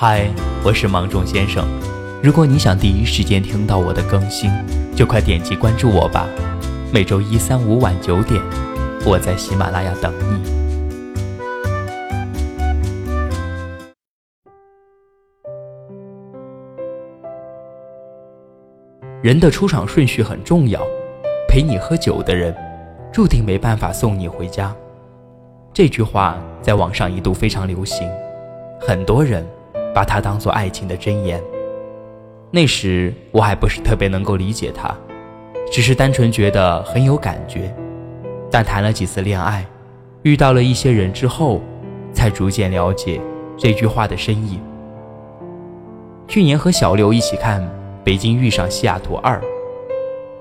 嗨，我是芒种先生。如果你想第一时间听到我的更新，就快点击关注我吧。每周一、三、五晚九点，我在喜马拉雅等你。人的出场顺序很重要，陪你喝酒的人，注定没办法送你回家。这句话在网上一度非常流行，很多人。把它当做爱情的箴言。那时我还不是特别能够理解它，只是单纯觉得很有感觉。但谈了几次恋爱，遇到了一些人之后，才逐渐了解这句话的深意。去年和小六一起看《北京遇上西雅图二》，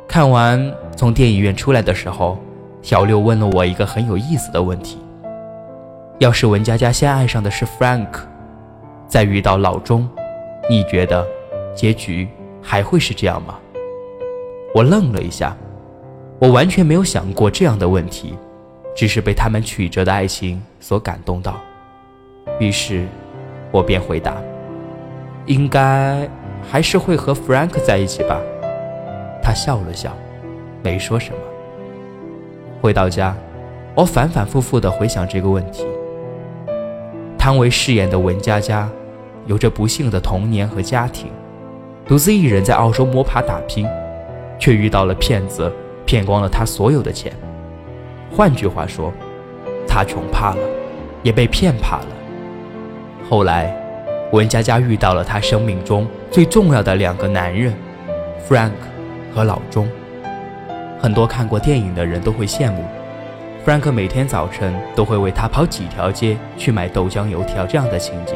看完从电影院出来的时候，小六问了我一个很有意思的问题：要是文佳佳先爱上的是 Frank？再遇到老钟，你觉得结局还会是这样吗？我愣了一下，我完全没有想过这样的问题，只是被他们曲折的爱情所感动到。于是，我便回答：应该还是会和 Frank 在一起吧。他笑了笑，没说什么。回到家，我反反复复地回想这个问题。汤唯饰演的文佳佳，有着不幸的童年和家庭，独自一人在澳洲摸爬打拼，却遇到了骗子，骗光了他所有的钱。换句话说，他穷怕了，也被骗怕了。后来，文佳佳遇到了她生命中最重要的两个男人，Frank 和老钟。很多看过电影的人都会羡慕。，Frank 每天早晨都会为他跑几条街去买豆浆油条，这样的情节，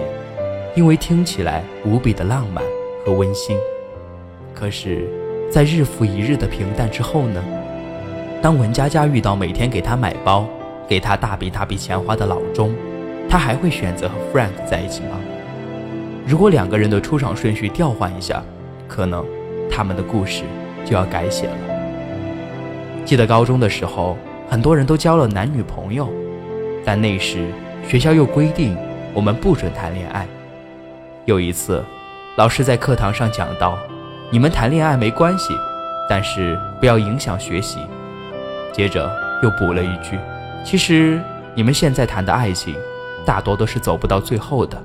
因为听起来无比的浪漫和温馨。可是，在日复一日的平淡之后呢？当文佳佳遇到每天给她买包、给她大笔大笔钱花的老钟，她还会选择和 Frank 在一起吗？如果两个人的出场顺序调换一下，可能他们的故事就要改写了。记得高中的时候。很多人都交了男女朋友，但那时学校又规定我们不准谈恋爱。有一次，老师在课堂上讲到：“你们谈恋爱没关系，但是不要影响学习。”接着又补了一句：“其实你们现在谈的爱情，大多都是走不到最后的，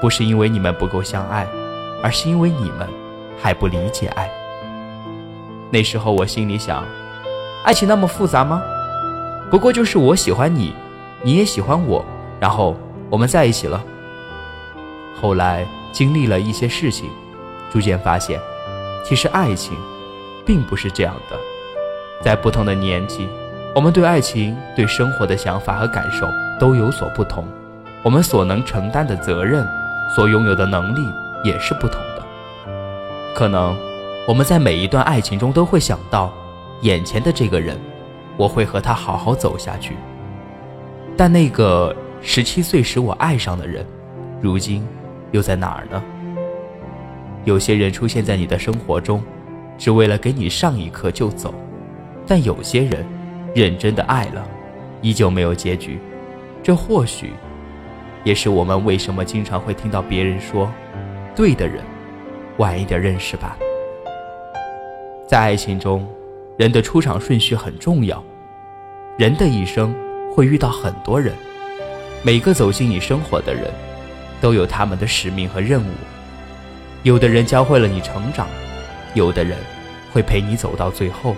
不是因为你们不够相爱，而是因为你们还不理解爱。”那时候我心里想：爱情那么复杂吗？不过就是我喜欢你，你也喜欢我，然后我们在一起了。后来经历了一些事情，逐渐发现，其实爱情并不是这样的。在不同的年纪，我们对爱情、对生活的想法和感受都有所不同，我们所能承担的责任、所拥有的能力也是不同的。可能我们在每一段爱情中都会想到，眼前的这个人。我会和他好好走下去，但那个十七岁时我爱上的人，如今又在哪儿呢？有些人出现在你的生活中，只为了给你上一课就走，但有些人认真的爱了，依旧没有结局。这或许也是我们为什么经常会听到别人说：“对的人，晚一点认识吧。”在爱情中。人的出场顺序很重要，人的一生会遇到很多人，每个走进你生活的人，都有他们的使命和任务。有的人教会了你成长，有的人会陪你走到最后，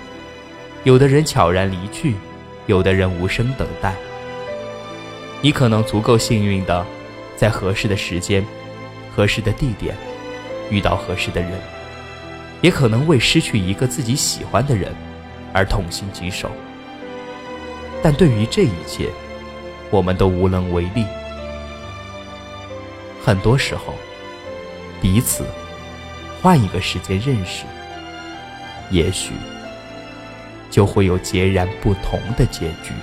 有的人悄然离去，有的人无声等待。你可能足够幸运的，在合适的时间、合适的地点，遇到合适的人，也可能为失去一个自己喜欢的人。而痛心疾首，但对于这一切，我们都无能为力。很多时候，彼此换一个时间认识，也许就会有截然不同的结局。